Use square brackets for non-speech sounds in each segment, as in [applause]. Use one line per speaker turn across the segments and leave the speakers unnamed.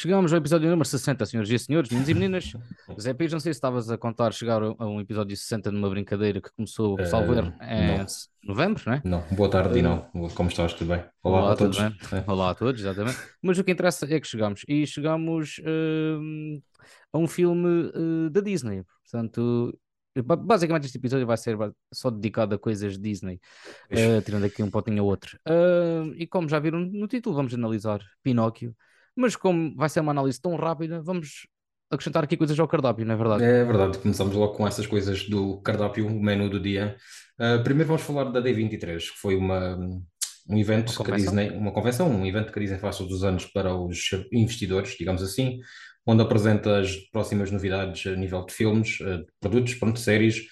Chegamos ao episódio número 60, senhores e senhores, meninos e meninas. Zé Pires, não sei se estavas a contar chegar a um episódio 60 numa brincadeira que começou, uh, salvo erro, em novembro, não é?
Não, boa tarde, uh, não. Como estás? Tudo bem?
Olá, Olá a todos. É. Olá a todos, exatamente. Mas o que interessa é que chegamos. E chegamos uh, a um filme uh, da Disney. Portanto, Basicamente, este episódio vai ser só dedicado a coisas Disney, uh, tirando aqui um potinho ou outro. Uh, e como já viram no título, vamos analisar Pinóquio, mas como vai ser uma análise tão rápida, vamos acrescentar aqui coisas ao cardápio, não é verdade?
É verdade, começamos logo com essas coisas do cardápio, o menu do dia. Uh, primeiro vamos falar da D23, que foi uma, um evento uma que a Disney, uma convenção, um evento que a Disney faz todos os anos para os investidores, digamos assim, onde apresenta as próximas novidades a nível de filmes, uh, produtos, pronto, séries,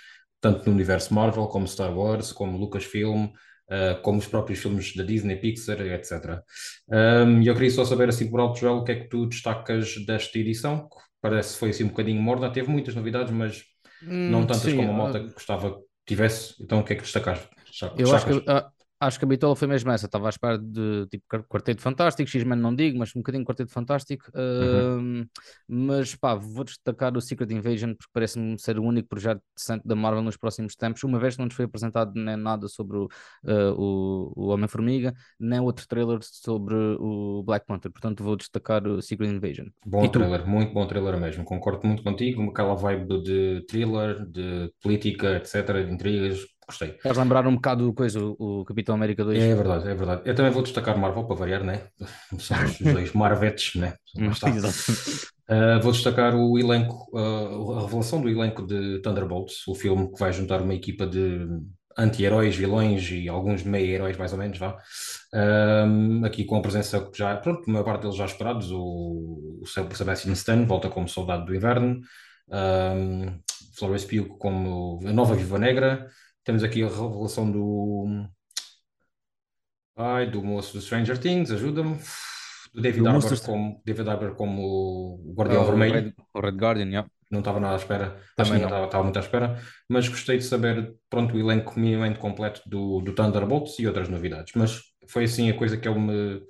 tanto no universo Marvel, como Star Wars, como Lucasfilm, uh, como os próprios filmes da Disney, Pixar, etc. Um, eu queria só saber, assim por alto, Joel, o que é que tu destacas desta edição? Parece que foi assim um bocadinho morna, teve muitas novidades, mas hum, não tantas sim, como a malta uh... gostava que tivesse. Então, o que é que destacaste?
Eu acho que Acho que a bitola foi mesmo essa. Estava à espera de tipo Quarteto Fantástico, X-Men não digo, mas um bocadinho Quarteto Fantástico. Uhum. Uh, mas pá, vou destacar o Secret Invasion porque parece-me ser o único projeto decente da Marvel nos próximos tempos. Uma vez que não nos foi apresentado nem nada sobre o, uh, o, o Homem-Formiga, nem outro trailer sobre o Black Panther. Portanto, vou destacar o Secret Invasion.
Bom trailer, muito bom trailer mesmo. Concordo muito contigo. Aquela vibe de thriller, de política, etc., de intrigas Gostei.
A lembrar um bocado coisa, o, o Capitão América 2?
É verdade, é verdade. Eu também vou destacar Marvel para variar, né? [laughs] São os dois Marvetes, né? Uh, vou destacar o elenco, uh, a revelação do elenco de Thunderbolts, o filme que vai juntar uma equipa de anti-heróis, vilões e alguns meio-heróis, mais ou menos, vá. Uh, aqui com a presença já, pronto, uma parte deles já esperados, o, o Sebastian Stan volta como soldado do inverno, um, Florence Pugh como a nova Viva Negra, temos aqui a revelação do. Ai, do moço do Stranger Things, ajuda-me. Do David do Arbor como, David Arbor como o Guardião oh, Vermelho.
O Red, o Red Guardian, yeah.
Não estava nada à espera. Acho que não estava, estava muito à espera. Mas gostei de saber, pronto, o elenco minimamente completo do, do Thunderbolts e outras novidades. Mas foi assim a coisa que eu me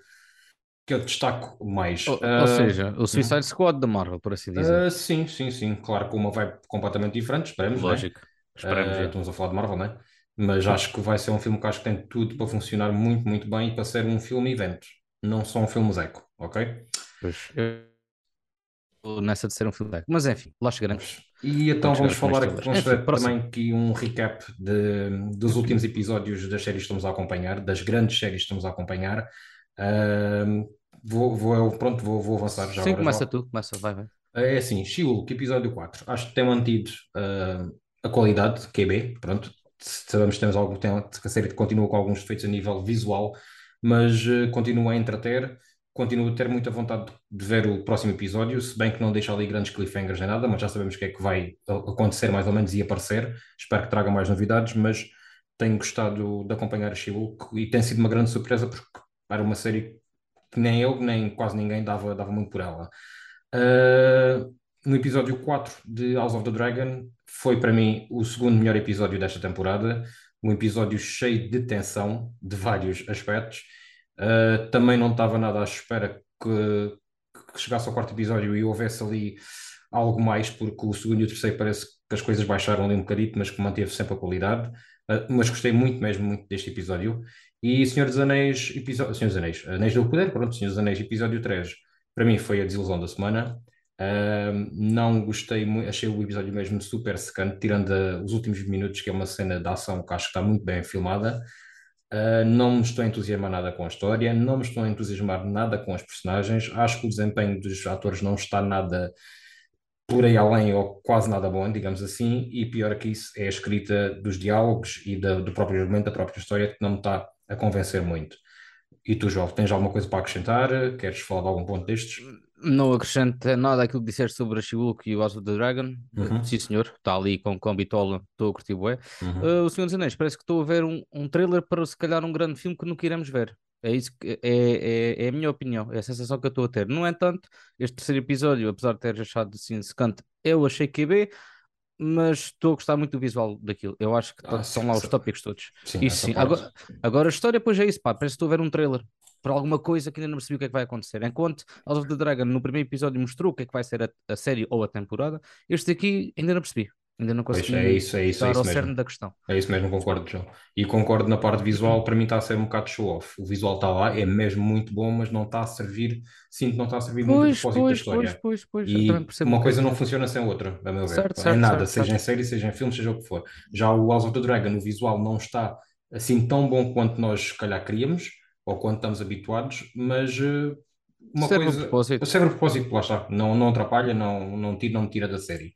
que eu destaco mais.
Ou, uh, ou seja, o Suicide Squad da Marvel, por assim dizer.
Uh, sim, sim, sim. Claro, com uma vibe completamente diferente, esperemos.
Né? Lógico. Né?
Esperemos. Uh, estamos a falar de Marvel, né? Mas acho que vai ser um filme que acho que tem tudo para funcionar muito, muito bem e para ser um filme evento, não só um filme Zeco, ok?
Pois. Eu... Nessa de ser um filme Zeco. Mas enfim, lá chegaremos.
E então vamos falar aqui, vamos fazer também aqui um recap de, dos últimos episódios das séries que estamos a acompanhar, das grandes séries que estamos a acompanhar. Uh, vou, vou, pronto, vou, vou avançar já.
Sim, agora, começa já. tu, começa, vai, vai.
É assim, She-Hulk, episódio 4. Acho que tem mantido uh, a qualidade, QB, pronto, sabemos que temos algum que a série continua com alguns defeitos a nível visual, mas uh, continua a entreter, continuo a ter muita vontade de ver o próximo episódio, se bem que não deixa ali grandes cliffhangers nem nada, mas já sabemos o que é que vai acontecer mais ou menos e aparecer, espero que traga mais novidades, mas tenho gostado de acompanhar a she e tem sido uma grande surpresa porque era uma série que nem eu, nem quase ninguém dava, dava muito por ela. Uh, no episódio 4 de House of the Dragon, foi para mim o segundo melhor episódio desta temporada. Um episódio cheio de tensão, de vários aspectos. Uh, também não estava nada à espera que, que, chegasse ao quarto episódio e houvesse ali algo mais, porque o segundo e o terceiro parece que as coisas baixaram ali um bocadito, mas que manteve sempre a qualidade. Uh, mas gostei muito mesmo muito deste episódio. E Senhor dos Anéis, episódio, Senhor dos Anéis, Anéis do Poder, pronto, Senhor dos Anéis, episódio 3, para mim foi a desilusão da semana. Uh, não gostei muito, achei o episódio mesmo super secante, tirando a, os últimos minutos, que é uma cena de ação que acho que está muito bem filmada. Uh, não me estou a entusiasmar nada com a história, não me estou a entusiasmar nada com os personagens. Acho que o desempenho dos atores não está nada por aí além, ou quase nada bom, digamos assim. E pior que isso é a escrita dos diálogos e da, do próprio argumento, da própria história, que não me está a convencer muito. E tu, João, tens alguma coisa para acrescentar? Queres falar de algum ponto destes?
Não acrescento nada àquilo que disseste sobre a Shulk e o House of the Dragon. Uhum. Sim, senhor, está ali com, com a bitola, estou a curtir bué. Uhum. Uh, o Senhor dos Anéis, parece que estou a ver um, um trailer para se calhar um grande filme que nunca iremos ver. É isso que é, é, é a minha opinião, é a sensação que eu estou a ter. No entanto, este terceiro episódio, apesar de ter achado assim secante, eu achei que é bem, mas estou a gostar muito do visual daquilo. Eu acho que ah, estão lá os tópicos todos. Sim, isso sim. Agora, agora, a história, pois é isso, pá. Parece que estou a ver um trailer. Por alguma coisa que ainda não percebi o que é que vai acontecer. Enquanto House of the Dragon no primeiro episódio mostrou o que é que vai ser a, a série ou a temporada, este aqui ainda não percebi. Ainda não
Pois
consegui
é isso, é isso, é isso
ao cerne
mesmo.
da questão.
É isso mesmo, concordo, João. E concordo na parte visual, para mim está a ser um bocado show-off. O visual está lá, é mesmo muito bom, mas não está a servir, sinto não está a servir muito o
Pois,
propósito da
pois, pois,
história.
pois, pois. Também
E uma
é
coisa não funciona sem outra, a meu ver.
Certo,
Em
certo,
nada,
certo,
seja em
certo.
série, seja em filme, seja o que for. Já o House of the Dragon, o visual não está assim tão bom quanto nós, se calhar, queríamos, ou quanto estamos habituados, mas eh, uma
Serve o
coisa,
propósito.
serve o propósito, lá está, não, não atrapalha, não, não, tira, não me tira da série.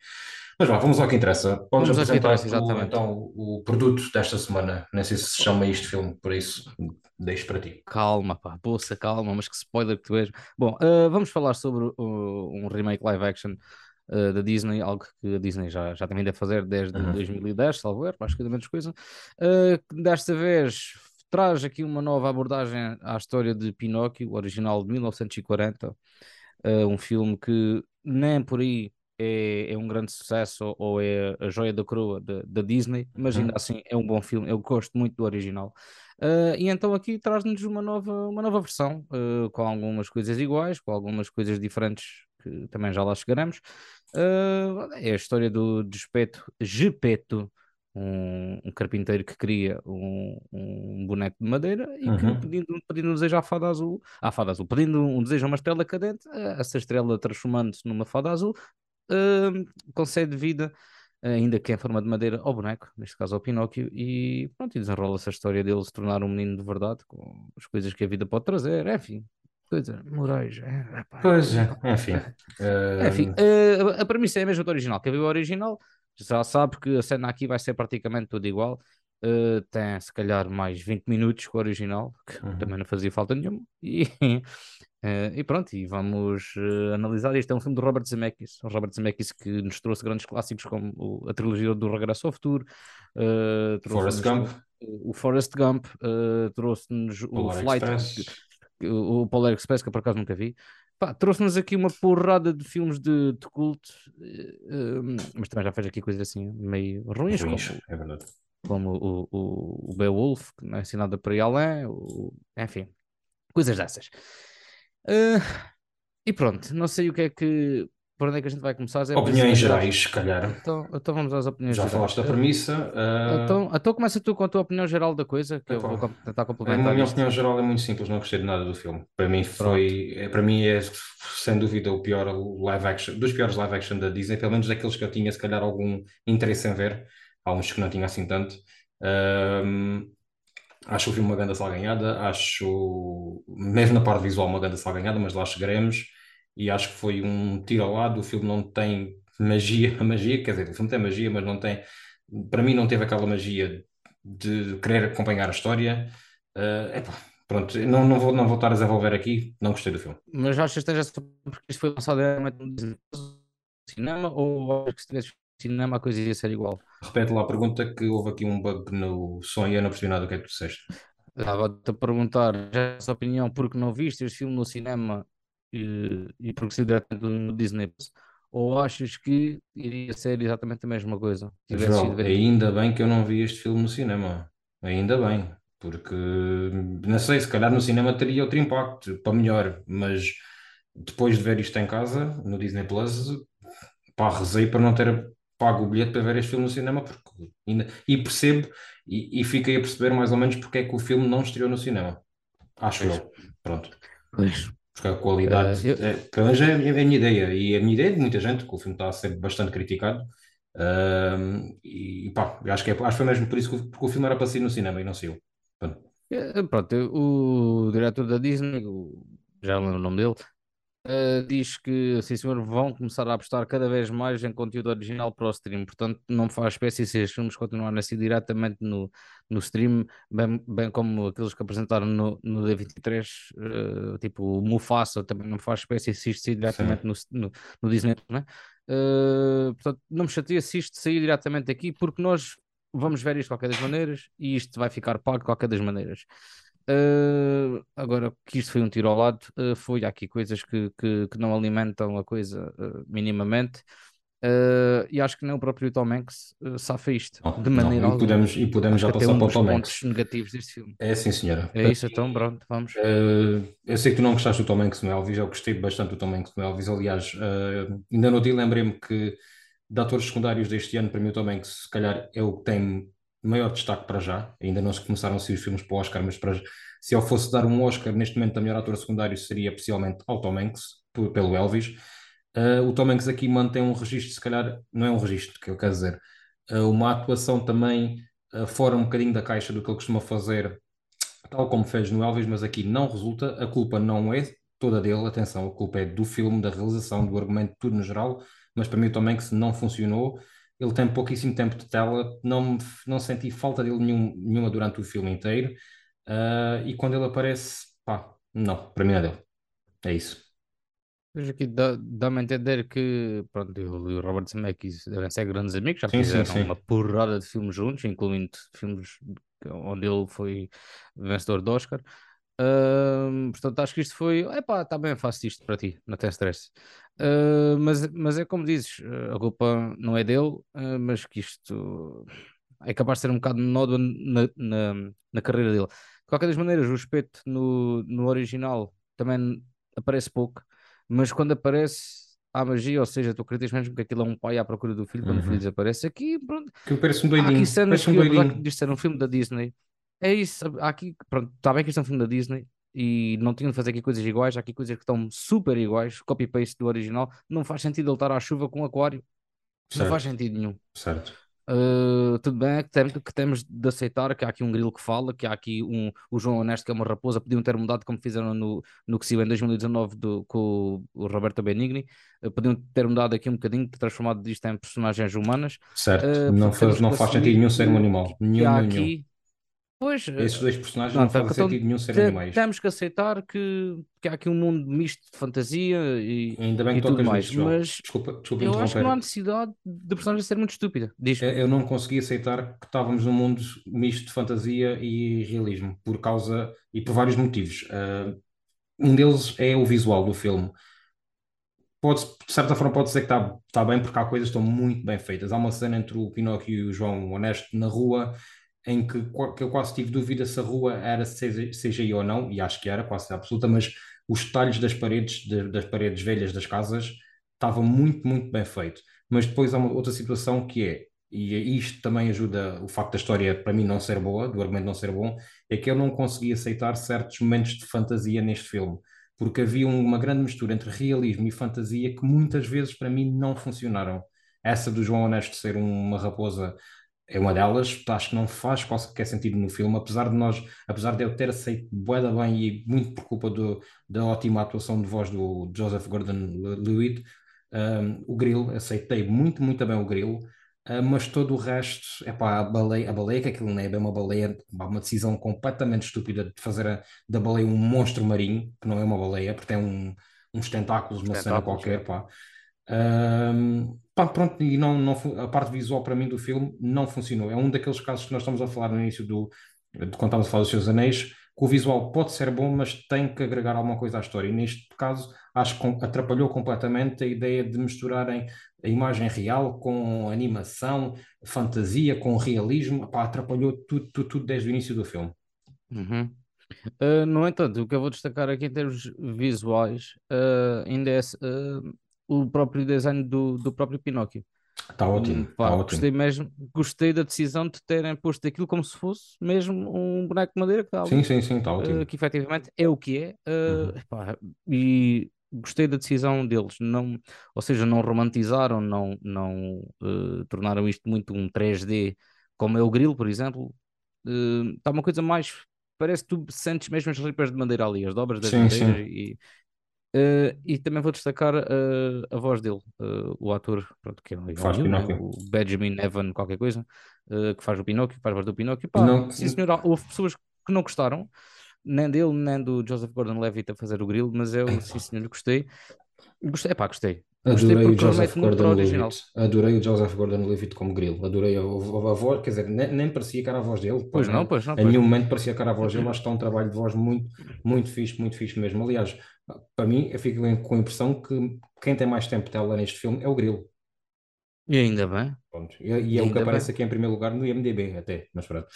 Mas vá, vamos ao que interessa.
Vamos que
apresentar tu, então o produto desta semana. Nem sei se se chama isto filme, por isso deixo para ti.
Calma, pá, poça, calma, mas que spoiler que tu és. Bom, uh, vamos falar sobre uh, um remake live action uh, da Disney, algo que a Disney já, já também deve fazer desde
Uhum.
2010, salvo erro, acho que é da menos coisa. Desta vez traz aqui uma nova abordagem à história de Pinóquio, original de 1940, uh, um filme que nem por aí é, é um grande sucesso ou, é a joia da coroa da, Disney, mas ainda
Uhum.
assim é um bom filme, eu gosto muito do original. Uh, e então aqui traz-nos uma nova, uma nova versão, uh, com algumas coisas iguais, com algumas coisas diferentes, que também já lá chegaremos. É a história do Despeto, Gepeto, um, um carpinteiro que cria um, um boneco de madeira e que
Uhum.
pedindo, pedindo um desejo à fada azul, à fada azul, pedindo um desejo a uma estrela cadente, essa estrela transformando-se numa fada azul, uh, concede vida ainda que em forma de madeira, ao boneco, neste caso ao Pinóquio, e pronto, e desenrola-se a história dele se tornar um menino de verdade, com as coisas que a vida pode trazer, enfim, coisas morais. É, epá,
Pois
é,
é, enfim. [laughs]
enfim,
Uh,
a, a premissa é a mesma do original. Quem viu o original já sabe que a cena aqui vai ser praticamente tudo igual. Uh, tem se calhar mais 20 minutos com o original, que
Uhum.
também não fazia falta nenhuma. [laughs] E, uh, e pronto, e vamos uh, analisar. Isto é um filme de Robert Zemeckis. O Robert Zemeckis que nos trouxe grandes clássicos como o- a trilogia do Regresso ao Futuro,
Forrest Gump,
o Forrest Gump, trouxe-nos o Flight,
Express.
O, Polar Express, que eu por acaso nunca vi. Trouxe-nos aqui uma porrada de filmes de, de culto, eh, mas também já fez aqui coisas assim meio ruins,
Ruins,
como,
é verdade.
como o, o, o Beowulf, que não é ensinado para ir além, o- enfim, coisas dessas. Eh, e pronto, não sei o que é que. Por onde é que a gente vai começar? Zé?
Opiniões gerais, se calhar.
Então, então vamos às opiniões
Já
gerais.
falaste da premissa. uh,
então, então começa tu com a tua opinião geral da coisa, que eu
Epá,
vou com- tentar
A
complementar
minha
isto.
opinião geral é muito simples, não gostei de nada do filme. Para mim foi, é, para mim é sem dúvida o pior live action, dos piores live action da Disney, pelo menos daqueles que eu tinha se calhar algum interesse em ver. Há uns que não tinha assim tanto. Ahm, acho o filme uma grande salganhada, acho mesmo na parte visual uma grande salganhada, mas lá chegaremos. E acho que foi um tiro ao lado. O filme não tem magia, [laughs] magia, quer dizer, o filme tem magia, mas não tem, para mim não teve aquela magia de querer acompanhar a história. Uh, epá, pronto, não, não, vou, não vou estar a desenvolver aqui, não gostei do filme.
Mas achas que esteja porque isto foi lançado no cinema ou achas que se tivesse cinema a coisa ia ser igual?
Repete lá a pergunta que houve aqui um bug no som e eu não percebi nada do que é que tu disseste.
Estava-te a perguntar, já a tua opinião, porque não viste este filme no cinema e, e porque se diretamente no Disney Plus, ou achas que iria ser exatamente a mesma coisa?
João, ainda bem que eu não vi este filme no cinema. Ainda bem, porque não sei, se calhar no cinema teria outro impacto, para melhor, mas depois de ver isto em casa, no Disney Plus, pá, rezei para não ter pago o bilhete para ver este filme no cinema, porque ainda, e percebo e, e fiquei a perceber mais ou menos porque é que o filme não estreou no cinema. Acho
Pois.
eu. Pronto.
Pois.
Porque a qualidade,
Eh, eu-
é, pelo menos é a minha, é a minha ideia, e a minha ideia é de muita gente, que o filme está a ser bastante criticado. Ahm, e pá, acho que, é, acho que foi mesmo por isso que o, porque o filme era para sair no cinema e não saiu. Pronto.
Eh, Pronto, o diretor da Disney, o- já não lembro o nome dele, eh, diz que, sim senhor, vão começar a apostar cada vez mais em conteúdo original para o stream. Portanto, não faz espécie se os filmes continuarem a ser diretamente no, no stream, bem, bem como aqueles que apresentaram no, no D23, eh, tipo o Mufasa, também não faz espécie se isto sair diretamente no, no, no Disney, não? Eh, portanto, não me chateia se isto sair diretamente aqui, porque nós vamos ver isto de qualquer das maneiras e isto vai ficar pago de qualquer das maneiras. Uh, agora que isto foi um tiro ao lado, uh, foi há aqui coisas que, que, que não alimentam a coisa uh, minimamente. E acho que nem o próprio Tom Hanks uh, safa isto
Não,
de
não.
maneira
E
alguma.
podemos, e podemos já passar
um
para o Tom
pontos
Hanks.
negativos deste filme.
É sim, senhora.
É isso, então, pronto, vamos.
Eu sei que tu não gostaste do Tom Hanks no Elvis, eu gostei bastante do Tom Hanks no Elvis. Aliás, ainda no dia lembrei-me que de atores secundários deste ano, para mim o Tom Hanks, se calhar, é o que tem maior destaque para já. Ainda não se começaram a sair os filmes para o Oscar, mas para, se eu fosse dar um Oscar neste momento a melhor ator secundário, seria especialmente ao Tom Hanks, pelo Elvis. Eh, o Tom Hanks aqui mantém um registro, se calhar, não é um registro que eu quero dizer, eh, uma atuação também eh, fora um bocadinho da caixa do que ele costuma fazer tal como fez no Elvis, mas aqui não resulta. A culpa não é toda dele, atenção, a culpa é do filme, da realização, do argumento, tudo no geral. Mas para mim também que se não funcionou. Ele tem pouquíssimo tempo de tela, não, não senti falta dele nenhum- nenhuma durante o filme inteiro. Ah, e quando ele aparece, pá, não, para mim é dele. É isso.
Mas aqui dá- dá-me a entender que pronto, ele e o Robert Zemeckis devem ser grandes amigos, já
Sim, sim,
fizeram
sim.
uma porrada de filmes juntos, incluindo filmes onde ele foi vencedor de Oscar. Portanto, acho que isto foi. Epá, está bem, faço isto para ti, não tem stress. Ah, mas, mas é como dizes, a culpa não é dele, ah, mas que isto é capaz de ser um bocado nódoa na, na, na carreira dele. De qualquer das maneiras, o espeto no, no original também aparece pouco, mas quando aparece há magia, ou seja, tu acreditas mesmo que aquilo é um pai à procura do filho quando o filho
Uhum.
desaparece. Aqui, pronto,
Que parece um
há aqui
doidinho,
cenas
parece um
que,
doidinho.
um filme da Disney, é isso, aqui, pronto, está bem que isto é um filme da Disney. E não tinham de fazer aqui coisas iguais, há aqui coisas que estão super iguais, copy-paste do original. Não faz sentido ele estar à chuva com um aquário, não faz
Certo,
sentido nenhum.
certo.
Uh, tudo bem é que, tem- que temos de aceitar que há aqui um grilo que fala, que há aqui um, o João Honesto que é uma raposa, podiam ter mudado como fizeram no, no que saiu em 2019 do, com o, o Roberto Benigni, uh, podiam ter mudado aqui um bocadinho, transformado isto em personagens humanas.
Certo.
Uh,
Não faz, não faz sentido
assumir
nenhum ser um animal. Nenhum,
há
nenhum.
aqui. Pois,
Esses
uh,
dois personagens
não,
não fazem
então
sentido nenhum ser
te-
animais.
temos que aceitar que, que há aqui um mundo misto de fantasia e,
Ainda bem que
tudo
tocas
mais,
nisso,
mas
Desculpa, desculpa
eu acho que não há necessidade de personagem ser muito estúpida. Diz.
Eu não consegui aceitar que estávamos num mundo misto de fantasia e realismo, por causa e por vários motivos. Ah, um deles é o visual do filme. Pode, de certa forma, pode dizer que está está bem, porque há coisas que estão muito bem feitas. Há uma cena entre o Pinóquio e o João Honesto na rua, em que, que eu quase tive dúvida se a rua era CG CGI ou não, e acho que era, quase absoluta, mas os detalhes das paredes, de- das paredes velhas das casas, estavam muito, muito bem feito. Mas depois há uma outra situação que é, e isto também ajuda o facto da história para mim não ser boa, do argumento não ser bom, é que eu não consegui aceitar certos momentos de fantasia neste filme porque havia uma grande mistura entre realismo e fantasia que muitas vezes para mim não funcionaram. Essa do João Honesto ser uma raposa é uma delas, acho que não faz qualquer sentido no filme, apesar de nós, apesar de eu ter aceito bué da bem e muito por culpa do, da ótima atuação de voz do Joseph Gordon-Levitt, um, o Grilo, aceitei muito, muito bem o Grilo, Uh, mas todo o resto, é pá, a baleia, a baleia, que aquilo não é bem uma baleia, uma decisão completamente estúpida de fazer a- da baleia um monstro marinho, que não é uma baleia, porque tem um- uns tentáculos, uma cena qualquer,
é.
pá. Um, pá, pronto, e não, não, a parte visual para mim do filme não funcionou. É um daqueles casos que nós estamos a falar no início do, de quando estávamos a falar dos Seus Anéis, que o visual pode ser bom, mas tem que agregar alguma coisa à história. E neste caso, acho que atrapalhou completamente a ideia de misturarem a imagem real com animação, fantasia, com realismo. Pá, atrapalhou tudo, tudo, tudo desde o início do filme.
Uhum. Uh, no entanto, o que eu vou destacar aqui em termos visuais uh, ainda é uh, o próprio design do, do próprio Pinóquio.
Está ótimo, está
pá,
ótimo.
gostei mesmo, gostei da decisão de terem posto aquilo como se fosse mesmo um boneco de madeira que está
Sim, sim, sim, está
uh,
ótimo.
que efetivamente é o que é, uh,
Uhum.
epá, e gostei da decisão deles, não, ou seja, não romantizaram, não, não uh, tornaram isto muito um 3D, como é o Grilo, por exemplo, Uh, está uma coisa mais, parece que tu sentes mesmo as ripas de madeira ali, as dobras das
Sim,
madeiras
sim.
e Uh, e também vou destacar uh, a voz dele, uh, o ator, pronto, que é um
Faz
miúdo, né? O Benjamin Evan, qualquer coisa, que faz o Pinóquio, faz a voz do Pinóquio. Pá,
não,
sim senhor, houve pessoas que não gostaram, nem dele, nem do Joseph Gordon-Levitt a fazer o grilo, mas eu, sim senhor, gostei. Gostei, pá, gostei. Gostei
Adorei o Joseph. Gordon-Levitt. Adorei o Joseph Gordon-Levitt como grilo. Adorei a, a, a voz, quer dizer, nem, nem parecia que era a voz dele.
Pois não, pois não,
em nenhum momento parecia que era a voz dele. Acho que está um trabalho de voz muito, muito fixe, muito fixe mesmo. Aliás, para mim, eu fico com a impressão que quem tem mais tempo de tela neste filme é o grilo.
E ainda bem.
Pronto. E, e
E
é o que aparece
bem.
aqui em primeiro lugar no IMDb até, mas pronto.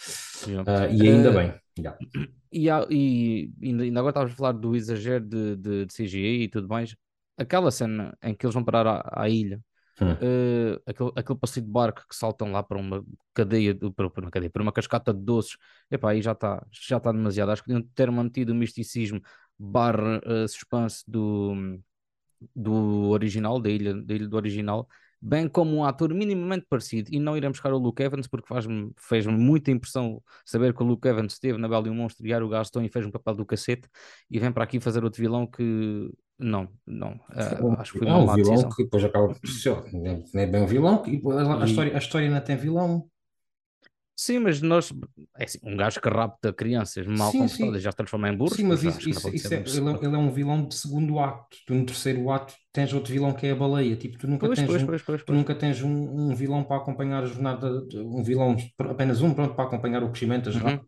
Yeah.
Ah, e ainda
Eh,
bem. já.
E, há- e ainda, ainda agora estavas a falar do exagero de, de, de CGI e tudo mais. Aquela cena em que eles vão parar à, à ilha,
Hum.
eh, aquele, aquele passeio de barco que saltam lá para uma cadeia, de- para, para uma cadeia, para uma cascata de doces, epá, aí já está já está demasiado. Acho que podiam ter mantido o misticismo barra eh, suspense do, do original, da ilha, da ilha do original, bem como um ator minimamente parecido, e não iremos buscar o Luke Evans, porque faz-me, fez-me muita impressão saber que o Luke Evans esteve na Bela e o Monstro e o Gaston e fez um papel do cacete, e vem para aqui fazer outro vilão que não, não, ah, acho que foi
É
uma
um
má
vilão
decisão.
que depois acaba por ser, não é não é bem um vilão, e depois a, a história, a história ainda tem vilão.
sim, mas nós, é assim, um gajo que rapta crianças mal
Sim,
comportadas já se transforma em burros,
sim, mas
já
isso,
que
isso, isso é, ele, é, ele é um vilão de segundo ato. Tu no terceiro ato tens outro vilão que é a baleia. Tipo, tu nunca
Pois,
tens
pois,
um,
pois,
tu nunca tens um, um vilão para acompanhar a jornada, um vilão, apenas um, pronto, para acompanhar o crescimento, a jornada
Uhum.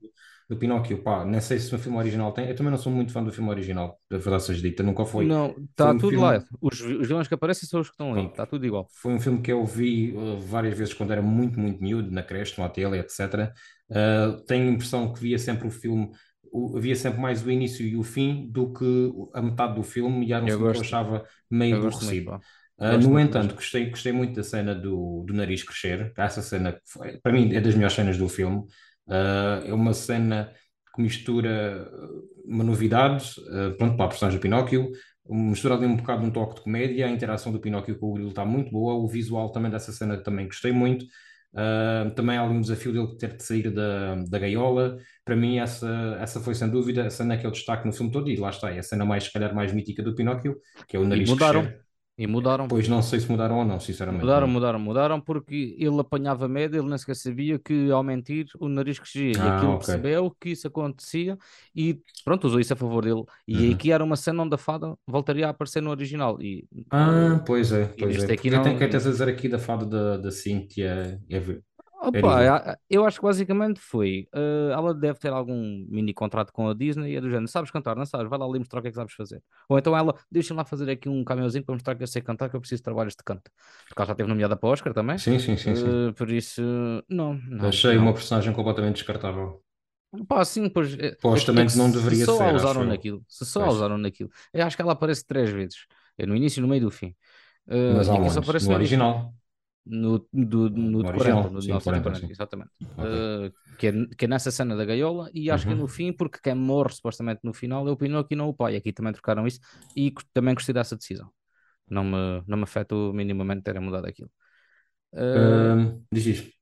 Do, Pinóquio. Pá, nem sei se o filme original tem. Eu também não sou muito fã do filme original, da verdade seja dita, nunca foi.
Não, está
um
tudo lá.
filme.
Os, vi- os vilões que aparecem são os que estão aí,
Pronto.
está tudo igual.
Foi um filme que eu vi uh, várias vezes quando era muito, muito miúdo, na creche, no tele, etc. Uh, tenho a impressão que via sempre o filme, o, via sempre mais o início e o fim do que a metade do filme, e era um
Eu
filme que eu
gosto,
achava meio
gosto
aborrecido. Uh,
Gosto
no entanto, gostei, gostei muito da cena do, do nariz crescer. Essa cena, foi- para mim, é das melhores cenas do filme. Uh, é uma cena que mistura uh, uma novidade, uh, pronto, para a personagem do Pinóquio, mistura ali um bocado um toque de comédia, a interação do Pinóquio com o Grilo está muito boa, o visual também dessa cena também gostei muito. Uh, também há ali um desafio dele ter de sair da, da gaiola. Para mim, essa, essa foi sem dúvida a cena que é o destaque no filme todo, e lá está, é a cena mais, se calhar, mais mítica do Pinóquio, que é o
E
nariz
mudaram,
crescer.
E mudaram,
Pois não sei se mudaram ou não, sinceramente.
mudaram,
Não.
mudaram, mudaram, porque ele apanhava média, ele nem sequer sabia que ao mentir o nariz crescia, e
Ah,
aquilo
ok.
percebeu que isso acontecia, e pronto, usou isso a favor dele. E
Uhum.
aqui era uma cena onde a fada voltaria a aparecer no original, e,
Ah,
eh,
pois é,
e
pois é.
aqui
Porque tem,
não.
que dizer aqui da fada da, da Eve-
Opa, a- eu acho que basicamente foi. eh, ela deve ter algum mini contrato com a Disney e é do género: sabes cantar, não sabes? Vai lá ali mostrar o que é que sabes fazer. Ou então ela, deixa-me lá fazer aqui um caminhãozinho para mostrar que eu sei cantar, que eu preciso de trabalhos de canto. Porque ela já esteve nomeada para Oscar também.
Sim, sim, sim, sim.
eh, por isso, não, não,
Achei uma
não.
personagem completamente descartável.
Pá, sim, pois é, é que, é
não
se
deveria
só a
ser,
usaram naquilo, se só a usaram naquilo, eu acho que ela aparece três vezes: É no início, no meio e no fim. Eh,
Mas
e só
aonde?
aparece
No original.
No, do, no
No
de 40,
original,
no de
sim, 40,
1940,
sim.
exatamente.
Ok.
Eh, que, é, que é nessa cena da gaiola, e acho que é no
Uhum.
fim, porque quem morre supostamente no final é o Pinóquio e não o pai. Aqui também trocaram isso, e também gostei dessa decisão. Não me, não me afetou minimamente terem mudado aquilo. Eh,
Ahm, diz isto.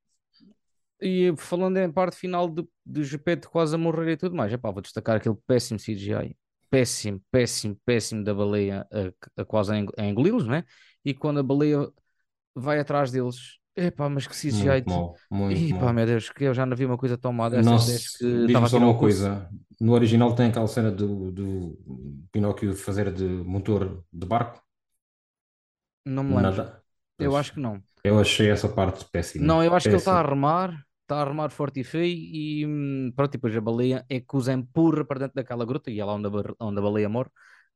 e falando em parte final do, do Gepeto quase a morrer e tudo mais, epá, vou destacar aquele péssimo CGI, péssimo, péssimo, péssimo da baleia a, a quase a engoli-los, né? E quando a baleia vai atrás deles, epá, mas que CGI.
Muito mal, muito
Epá,
mal.
meu Deus, que eu já não vi uma coisa tão má dessas desde
se-
que estava
só uma coisa. No original tem aquela cena do, do Pinóquio fazer de motor de barco?
Não me lembro.
Nada.
Eu
Pois.
acho que não.
Eu achei essa parte péssima.
Não, eu acho que ele está a
Péssima.
remar, está a remar forte e feio e hum, pronto, e depois a baleia é que os empurra para dentro daquela gruta e é lá onde a, onde a baleia morre.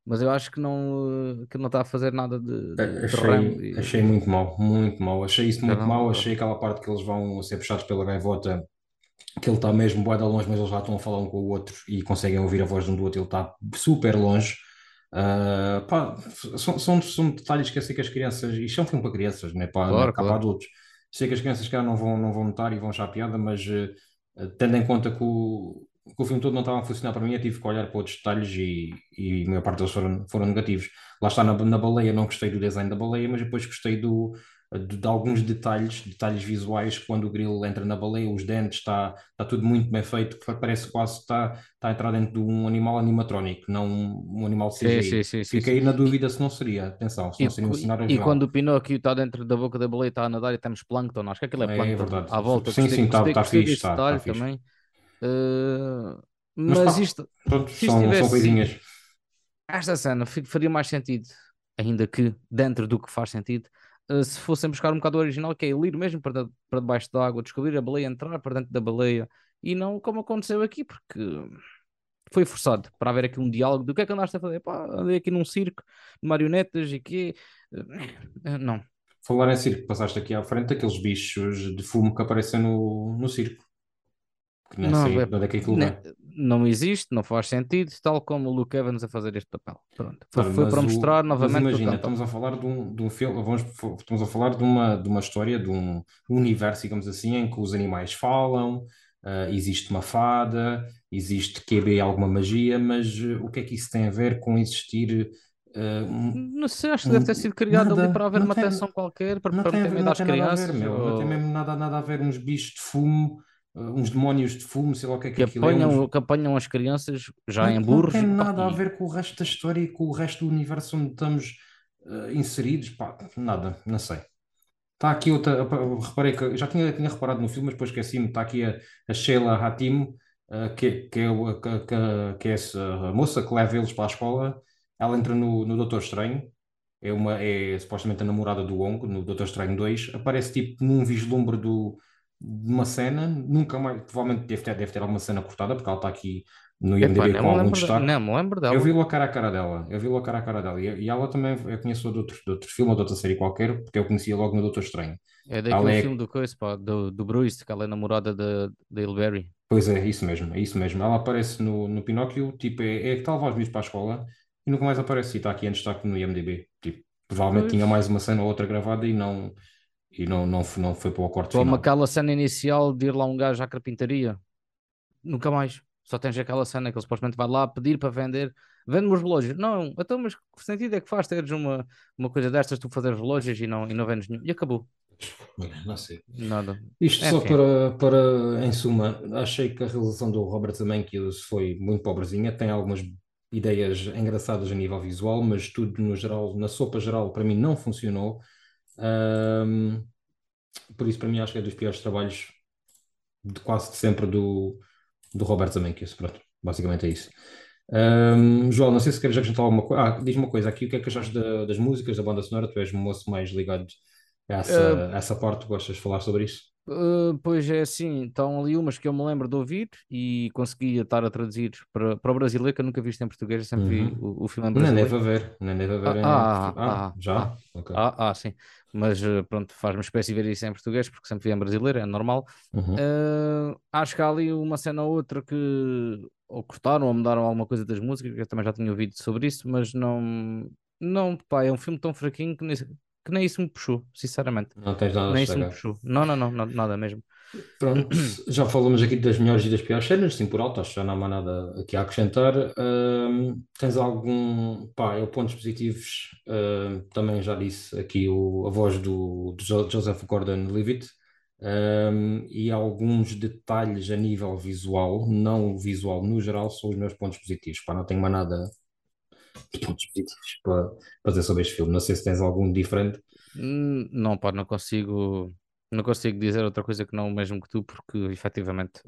Mas eu acho que não, que não está a fazer nada de, de,
Achei,
e
achei muito mal, muito mal. Achei isso muito mal. Achei aquela parte que eles vão ser puxados pela gaivota, que ele está mesmo bué de longe, mas eles já estão a falar um com o outro e conseguem ouvir a voz de um do outro. Ele está super longe. Ah, pá, são, são, são detalhes que eu sei que as crianças, isto é um filme para crianças, não é para, não é
Claro,
para
claro.
adultos. Sei que as crianças cá não vão, não vão notar e vão achar piada, mas eh, tendo em conta que o, o filme todo não estava a funcionar para mim, eu tive que olhar para outros detalhes e, e a maior parte deles foram, foram negativos. Lá está na, na baleia, não gostei do design da baleia, mas depois gostei do, de, de alguns detalhes, detalhes visuais, quando o grilo entra na baleia, os dentes, está, está tudo muito bem feito, parece quase que está, está a entrar dentro de um animal animatrónico, não um, um animal
Sim,
CGI.
sim, sim, sim, sim.
Fiquei na
E,
dúvida se não seria, atenção, se
e,
não seria um cenário
e quando
real.
o Pinóquio está dentro da boca da baleia, está a nadar e temos plâncton, acho que aquilo é
É
plâncton
verdade.
à volta.
Sim, sim, está tá fixe, está tá fixe.
também. Eh,
Mas
mas isto,
pronto,
se
são, são
tivesse sido
coisinhas.
esta cena faria mais sentido, ainda que dentro do que faz sentido, eh, se fossem buscar um bocado o original, que é ele ir mesmo para, de- para debaixo da água, descobrir a baleia, entrar para dentro da baleia, e não como aconteceu aqui, porque foi forçado para haver aqui um diálogo do que é que andaste a fazer? Pá, andei aqui num circo de marionetas e quê? Eh, Não.
Falar em circo, passaste aqui à frente aqueles bichos de fumo que aparecem no, no circo, que nem
Não,
sei
é-
de onde é que aquilo vem.
não existe, não faz sentido, tal como o Luke Evans a fazer este papel. Pronto. Foi, foi
mas,
para
o,
mostrar
mas
novamente o
imagina, estamos a falar de um, de um filme, vamos, estamos a falar de uma, de uma história, de um universo, digamos assim, em que os animais falam, ah, existe uma fada, existe QB alguma magia, mas eh, o que é que isso tem a ver com existir um,
Não sei, acho que deve ter sido criado ali
nada,
para haver
não
uma
tem,
tensão qualquer, para,
não
para
tem,
meter medo
não
às
a ver,
crianças,
meu, não tem
ou
mesmo nada, nada a ver, uns bichos de fumo, uns demónios de fumo, sei lá o que é que
que
aquilo é, uns,
apanham, que apanham as crianças já
não,
em
não
burros.
tem
pá,
nada a ver com o resto da história e com o resto do universo onde estamos eh, inseridos. Pá, nada, não sei. Está aqui outra. Reparei que já tinha, tinha reparado no filme, mas depois esqueci-me. Está aqui a, a Sheila Hatim, eh, que, que, é, o- que, que, é essa a moça que leva eles para a escola. Ela entra no, no Doutor Estranho. É, uma, é supostamente a namorada do Wong, no Doutor Estranho 2. Aparece tipo num vislumbre do, de uma cena. Nunca mais. Provavelmente deve ter, deve ter alguma cena cortada, porque ela está aqui no IMDb com algum destaque.
não me lembro
Eu
dela.
vi-lo a cara a cara dela, eu vi-lo a cara a cara dela, e, e ela também, eu conheço de outro, de outro filme ou de outra série qualquer, porque eu conhecia logo no Doutor Estranho.
É daquele filme
é,
do coisa, pá, do, do Bruce, que ela é namorada da da Halle Berry.
pois é, isso mesmo, é isso mesmo. Ela aparece no, no Pinóquio, tipo, é, é que os miúdos para a escola e nunca mais aparece, e está aqui em destaque no IMDb. Tipo, provavelmente tinha
Pois.
mais uma cena ou outra gravada e não, e não, não, f- não foi para o corte
Como
final.
aquela cena inicial de ir lá um gajo à carpintaria. Nunca mais. Só tens aquela cena que ele supostamente vai lá pedir para vender. Vende-me os relógios. Não, então, mas que sentido é que faz teres uma, uma coisa destas, tu fazeres relógios e não, e não vendes nenhum? E acabou. [laughs]
Não sei.
Nada.
Isto só
Enfim.
para, para, em suma, achei que a realização do Robert Zemeckis foi muito pobrezinha, tem algumas ideias engraçadas a nível visual, mas tudo no geral, na sopa geral, para mim não funcionou. Ahm, por isso, para mim, acho que é dos piores trabalhos de quase de sempre do, do Robert Zemeckis. Pronto, basicamente é isso. Ahm, João, não sei se queres acrescentar alguma coisa. Ah, diz-me uma coisa aqui, o que é que achaste da- das músicas, da banda sonora? Tu és um moço mais ligado a essa, a essa parte, gostas de falar sobre isso?
Uh, pois é assim, estão ali umas que eu me lembro de ouvir e conseguia estar a traduzir para, para o brasileiro, que eu nunca vi isto em português, eu sempre vi
Uhum.
o, o filme em
Nem deve
brasileiro.
haver, nem deve haver
Ah,
em
ah.
Ah,
ah,
já?
ah,
Ok.
ah, ah, sim. Mas uh, pronto, faz-me espécie ver isso em português, porque sempre vi em brasileiro, é normal.
Uhum.
Uh, acho que há ali uma cena ou outra que ou cortaram ou mudaram alguma coisa das músicas, que eu também já tinha ouvido sobre isso, mas não, não, pá, é um filme tão fraquinho que nem, que nem isso me puxou, sinceramente.
Não tens nada a
Nem isso me puxou. Não, não, não, não, nada mesmo.
Pronto, [clears throat] já falamos aqui das melhores e das piores cenas, assim por alto, acho que já não há mais nada aqui a acrescentar. Tens algum, pá, eu pontos positivos, também já disse aqui o, a voz do, do Jo- Joseph Gordon-Levitt, ahm, e alguns detalhes a nível visual, não o visual no geral, são os meus pontos positivos. Pá, não tenho mais nada pontos positivos para dizer sobre este filme. Não sei se tens algum diferente.
Hum, Não, pá, não consigo, não consigo dizer outra coisa que não o mesmo que tu, porque efetivamente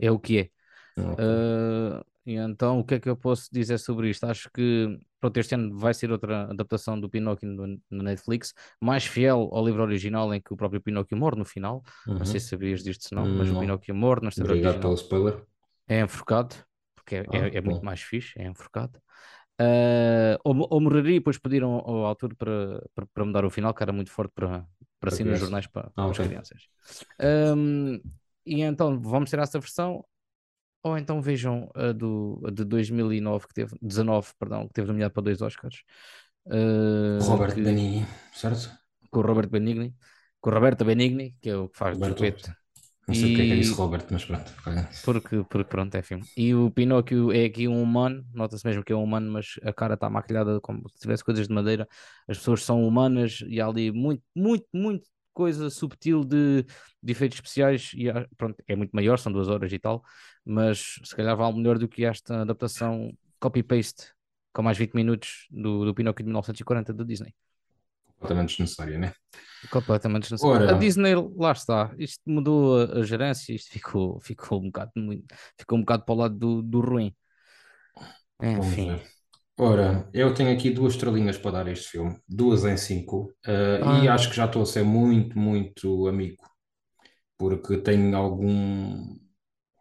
eh, é o que é.
Ok.
Eh, e então, o que é que eu posso dizer sobre isto? Acho que pronto, este ano vai ser outra adaptação do Pinóquio no, no Netflix, mais fiel ao livro original, em que o próprio Pinóquio morre no final. Não sei
Uhum.
se sabias disto, se não, mas o. Pinóquio morre na história
Obrigado pelo
original.
spoiler.
É enforcado, porque é,
Ah,
é, é muito mais fixe, é enforcado. Ah, ou, ou morreria, e depois pediram ao, autor para, para, para mudar o final, que era muito forte para, para
Para
si nos jornais para,
Ah,
para as crianças. Ahm, e então vamos ter essa versão, ou então vejam a, do, a de 2009, que teve, 19, perdão, que teve nomeado para dois Oscars, ah,
Robert
que,
Benigni, certo?
com o Robert Benigni, com o Roberto Benigni, que é o que faz de
Roberto,
Gepeto.
Não sei porque é que disse
E
Robert, mas pronto.
porque, porque pronto, é filme. E o Pinóquio é aqui um humano, nota-se mesmo que é um humano, mas a cara está maquilhada como se tivesse coisas de madeira. As pessoas são humanas e há ali muito, muito, muito coisa subtil de, de efeitos especiais. E há- pronto, é muito maior, são duas horas e tal, mas se calhar vale melhor do que esta adaptação copy-paste com mais 20 minutos do, do Pinóquio de 1940 da Disney.
Completamente desnecessário, né?
Completamente desnecessário. A
Ora,
Disney, lá está. Isto mudou a, a gerência, isto ficou, ficou um bocado, muito, ficou um bocado para o lado do, do ruim. Enfim.
Ora, eu tenho aqui duas estrelinhas para dar a este filme, duas em cinco, e
Ah,
acho que já estou a ser muito, muito amigo, porque tenho algum,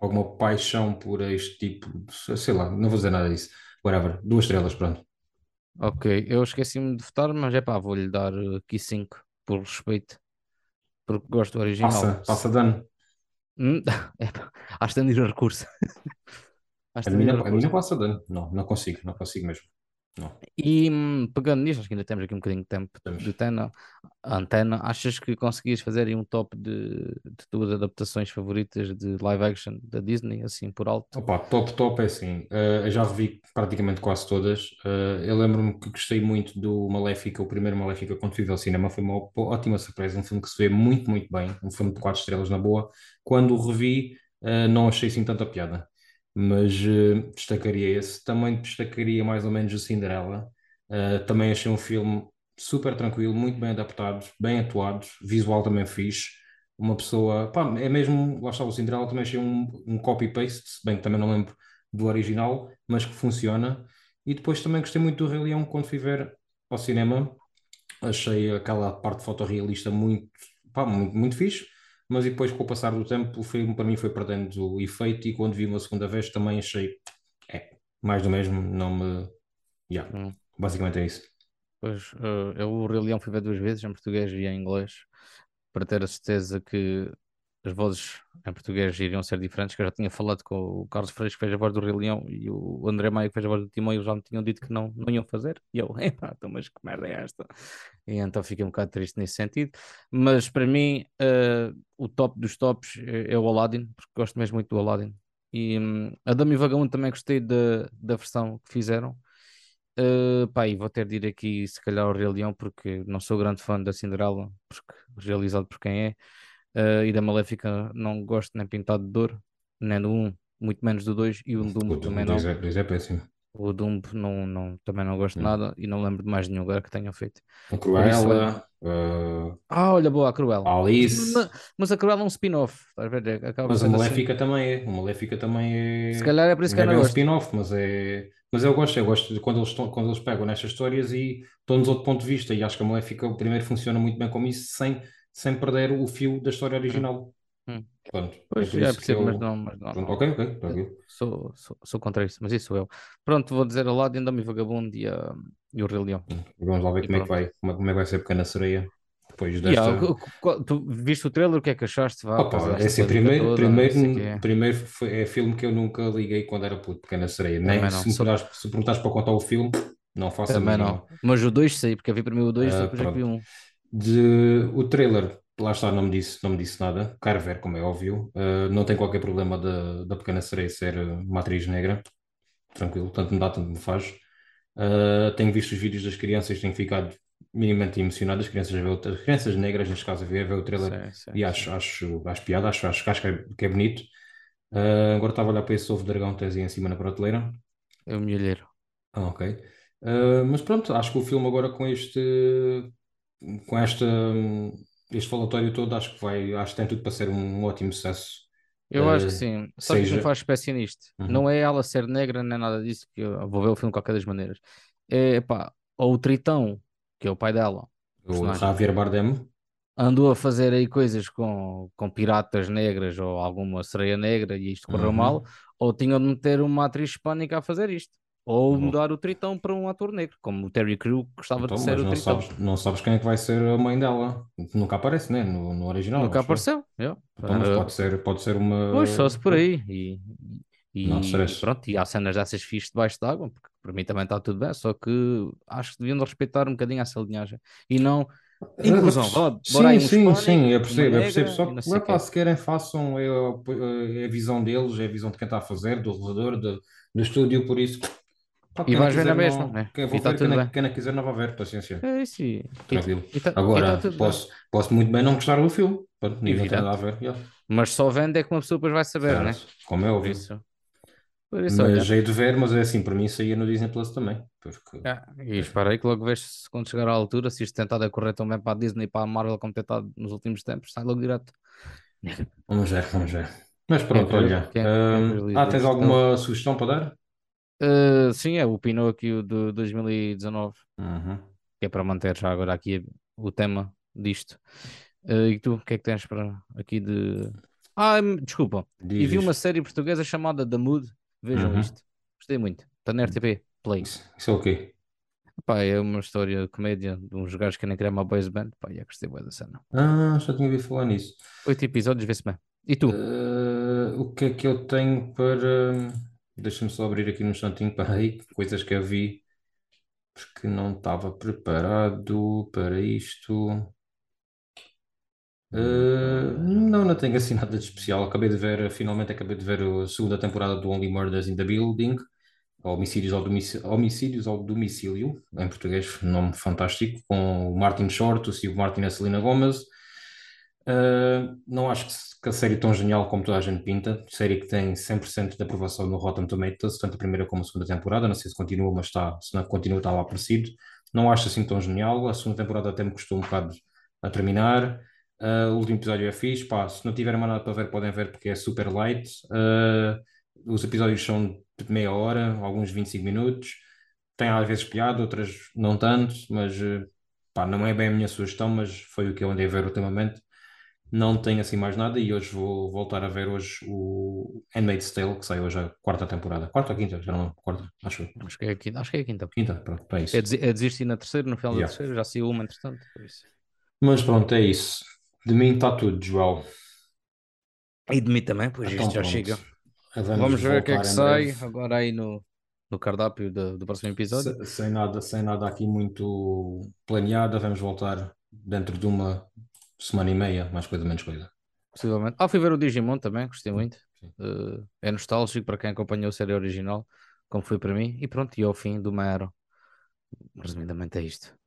alguma paixão por este tipo, de- sei lá, não vou dizer nada disso. Whatever, duas estrelas, pronto.
Ok. Eu esqueci-me de votar, mas é pá, vou-lhe dar uh, aqui 5. por respeito, porque gosto do original.
Passa, passa dano.
Hum, [laughs] epá, Há de estender o recurso. [laughs] De
A não, a não passa dano. Não, não consigo, não consigo mesmo. Não,
E pegando nisto, acho que ainda temos aqui um bocadinho de tempo
temos.
de antena. Antena, achas que conseguias fazer aí um top de, de tuas adaptações favoritas de live action da Disney, assim por alto?
Opa, top, top é assim. eh, eu já revi praticamente quase todas. Eh, eu lembro-me que gostei muito do Maléfica, o primeiro Maléfica quando fui ao cinema. Foi uma ótima surpresa. Um filme que se vê muito, muito bem. Um filme de quatro estrelas na boa. Quando o revi, eh, não achei assim tanta piada. Mas eh, destacaria esse. Também destacaria mais ou menos o Cinderela. Eh, também achei um filme super tranquilo, muito bem adaptado, bem atuado. Visual também fixe uma pessoa, pá, é mesmo, lá está o Cinderela também achei um, um copy-paste, se bem que também não lembro do original, mas que funciona. E depois também gostei muito do Rei Leão quando fui ver ao cinema, achei aquela parte fotorrealista muito, pá, muito, muito fixe, mas depois com o passar do tempo o filme para mim foi perdendo o efeito e quando vi uma segunda vez também achei, é, mais do mesmo, não me, yeah,
Hum.
basicamente é isso.
Pois, eh, eu o Rei Leão fui ver duas vezes, em português e em inglês, para ter a certeza que as vozes em português iriam ser diferentes, que eu já tinha falado com o Carlos Freire que fez a voz do Rei Leão e o André Maia que fez a voz do Timão e eles já me tinham dito que não, não iam fazer. E eu, [laughs] epá, então, mas que merda é esta? E então fiquei um bocado triste nesse sentido. Mas para mim, eh, o top dos tops é, é o Aladdin, porque gosto mesmo muito do Aladdin. E hum, a Dama o Vagabundo também gostei da, da versão que fizeram. Uh, pá, e vou ter de ir aqui, se calhar, ao Rei Leão, porque não sou grande fã da Cinderela, porque, realizado por quem é, Uh, e da Maléfica não gosto nem pintado de dor, nem do 1, muito menos do 2, e o Dumbo
o
também não.
é, é péssimo.
O Dumbo não, não, também não gosto
Hum.
nada e não lembro de mais nenhum lugar que tenham feito.
A. Cruella, eh,
Ah, olha, boa, a Cruella.
a Alice.
Mas, mas a Cruella é um spin-off, a? É-
Mas a
assim.
Maléfica também é. O Maléfica também
Se
é.
calhar é por isso que
Não
eu
é
não
um spin-off, mas é. Mas eu gosto, eu gosto de quando eles, estão- quando eles pegam nestas histórias e estão-nos outro ponto de vista. E acho que a Maléfica, o primeiro, funciona muito bem como isso, sem, sem perder o fio da história original.
Hum.
Pronto, é
Pois, já
isso que
percebo, mas
eu.
não, mas não,
Pronto,
não.
ok, ok, tranquilo.
Sou, sou, sou contra isso, mas isso sou eu. Pronto, vou dizer Aladdin, Dama e Vagabundo e, a e o Rei Leão.
Vamos lá ver
E
como é que vai, como é, como é que vai ser a Pequena Sereia depois
E,
desta.
ah, co- tu viste o trailer? O que é que achaste? Vá,
Opa, é assim, primeiro,
toda, não
primeiro, primeiro foi, é filme que eu nunca liguei quando era puto, Pequena Sereia.
Também
Nem
não.
se me
Sou-
perguntares, se perguntares para contar o filme, não faço a
Também
mínima.
não. Mas o 2 sei, porque eu vi primeiro o 2
Ah,
depois é que vi um.
De, o trailer, lá está, não me disse, não me disse nada. Quero ver, como é óbvio. Ah, não tem qualquer problema da, da Pequena Sereia ser uma atriz negra. Tranquilo, tanto me dá, tanto me faz. Ah, tenho visto os vídeos das crianças, tenho ficado minimamente emocionado. As crianças, as crianças negras, neste caso, a ver, o trailer
Sim, sim,
e
sim.
acho, acho, acho piada, acho, acho, acho que é, que é bonito. Ah, agora estava a olhar para esse ovo de dragão que tens aí em cima na prateleira.
É o milheiro.
Ah, ok. Ah, mas pronto, acho que o filme agora com este, com esta, hum, este falatório todo, acho que vai, acho que tem tudo para ser um ótimo sucesso.
Eu acho que sim. Sabe o que me
seja,
faz espécie nisto?
Uhum.
Não é ela ser negra nem nada disso, que eu vou ver o filme de qualquer das maneiras. É pá, ou o Tritão, que é o pai dela,
o Javier Bardem,
andou a fazer aí coisas com, com piratas negras ou alguma sereia negra e isto correu mal,
uhum.
ou tinham de meter uma atriz hispânica a fazer isto. Ou
Não.
mudar o Tritão para um ator negro, como o Terry Crew gostava
Então,
de ser o
não
Tritão.
sabes, não sabes quem é que vai ser a mãe dela. Nunca aparece, né? No, no original,
Nunca apareceu. eu.
Então, mas
Ah,
pode ser, pode ser uma.
Pois, só se por aí. E,
Não,
e,
stress.
pronto, e há cenas dessas fixe debaixo d'água, porque para mim também está tudo bem, só que acho que deviam de respeitar um bocadinho essa linhagem. E não inclusão. Bora aí
Sim, sim, sim, eu percebo, eu percebo. Só
não
que, epá,
quê.
se querem, façam, é, a- é a visão deles, é a visão de quem está a fazer, do realizador, do, do estúdio, por isso, pá,
E
não
vais ver na mesma,
não.
né?
Quem
E
ver, quem
tudo
não,
bem.
quem não quiser, não vai ver, paciência,
É isso. E
tranquilo.
está
Agora,
tudo bem.
posso, posso muito bem não gostar do filme, pronto, tem nada a ver, yeah,
Mas só vende é que uma pessoa depois vai saber, né?
certo, como é óbvio.
isso, isso.
Mas hei de ver, mas é assim, para mim saía no Disney Plus também, porque,
Ah, e espera aí que logo vejo se quando chegar à altura, se isto tentar decorrer tão bem para a Disney e para a Marvel como tem estado nos últimos tempos, sai logo direto.
vamos ver, vamos ver. Mas pronto,
vê,
olha, hum,
vê
ah, tens alguma sugestão para dar?
Uh, sim, é o Pinóquio de 2019,
Uhum.
que é para manter já agora aqui o tema disto. Uh, e tu, o que é que tens para aqui de. Ah, hum, desculpa. E
Diz,
vi uma série portuguesa chamada The Mood. Vejam
Uhum.
isto. Gostei muito. Está na RTP Play.
Isso, é o quê?
Pá, é uma história de comédia de uns gajos que nem criar uma boys band. Pá, e eu gostei bué da cena.
Ah, já tinha ouvido falar nisso.
Oito episódios, vê-se bem. E tu?
Eh, o que é que eu tenho para. Deixa-me só abrir aqui um instantinho para aí, coisas que eu vi, porque não estava preparado para isto. Eh, não, não tenho assim nada de especial. Acabei de ver, finalmente acabei de ver a segunda temporada do Only Murders in the Building, Homicídios ao Domicílio, Homicídios ao Domicílio, em português, nome fantástico, com o Martin Short, o Silvio Martin e a Selena Gomez. Uh, não acho que, que a série é tão genial como toda a gente pinta. Série que tem 100% de aprovação no Rotten Tomatoes, tanto a primeira como a segunda temporada. Não sei se continua, mas está, se não continua, está lá parecido. Não acho assim tão genial. A segunda temporada até me custou um bocado a terminar. Uh, o último episódio é fixe. Pá, se não tiverem nada para ver, podem ver porque é super light. Uh, os episódios são de meia hora, alguns 25 minutos. Tem às vezes piada, outras não tanto, mas pá, não é bem a minha sugestão, mas foi o que eu andei a ver ultimamente. Não tenho assim mais nada e hoje vou voltar a ver hoje o Handmaid's Tale, que sai hoje a quarta temporada. Quarta ou quinta? Já não quarta, acho.
Acho que é a quinta. Acho que é quinta.
Quinta, pronto, é isso.
É, é desistir na terceira, no final da
Yeah.
terceira, já saiu uma, entretanto.
Mas pronto, é isso. De mim está tudo, João.
E de mim também, pois
Então
isto já
pronto.
chega.
Vamos,
Vamos ver o que é que sai agora aí no, no cardápio do, do próximo episódio.
Se- sem nada, sem nada aqui muito planeado, vamos voltar dentro de uma semana e meia, mais coisa, menos coisa.
Possivelmente. Ah, fui ver o Digimon também, gostei muito. Eh, é nostálgico para quem acompanhou a série original, como foi para mim. E pronto, e ao fim do Maero. Resumidamente é isto.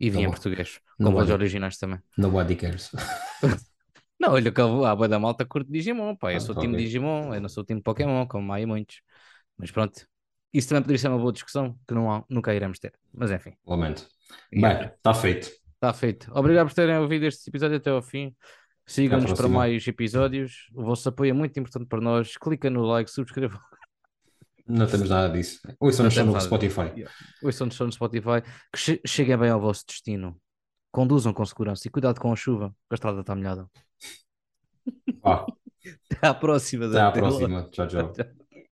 E vi
Tá
em português, com vozes originais também.
Nobody cares. [laughs]
Não, olha que a boa da malta curte Digimon, pá. Eu
Ah,
sou
tá
time
ok.
Digimon, eu não sou time Pokémon, como há aí muitos. Mas pronto, isso também poderia ser uma boa discussão que não há- nunca iremos ter. Mas enfim,
Lamento. Bem, está feito.
Está feito. Obrigado por terem ouvido este episódio até ao fim. Sigam-nos para mais episódios. O vosso apoio é muito importante para nós. Clica no like, subscrevam.
Não temos nada disso. Ouçam
Não
nos só no. Spotify.
Ouçam-nos só no Spotify. Que che- cheguem bem ao vosso destino. Conduzam com segurança e cuidado com a chuva, que a estrada está molhada.
Vá, [laughs]
Até à próxima.
até à próxima. Tchau, tchau. [laughs]
Tchau.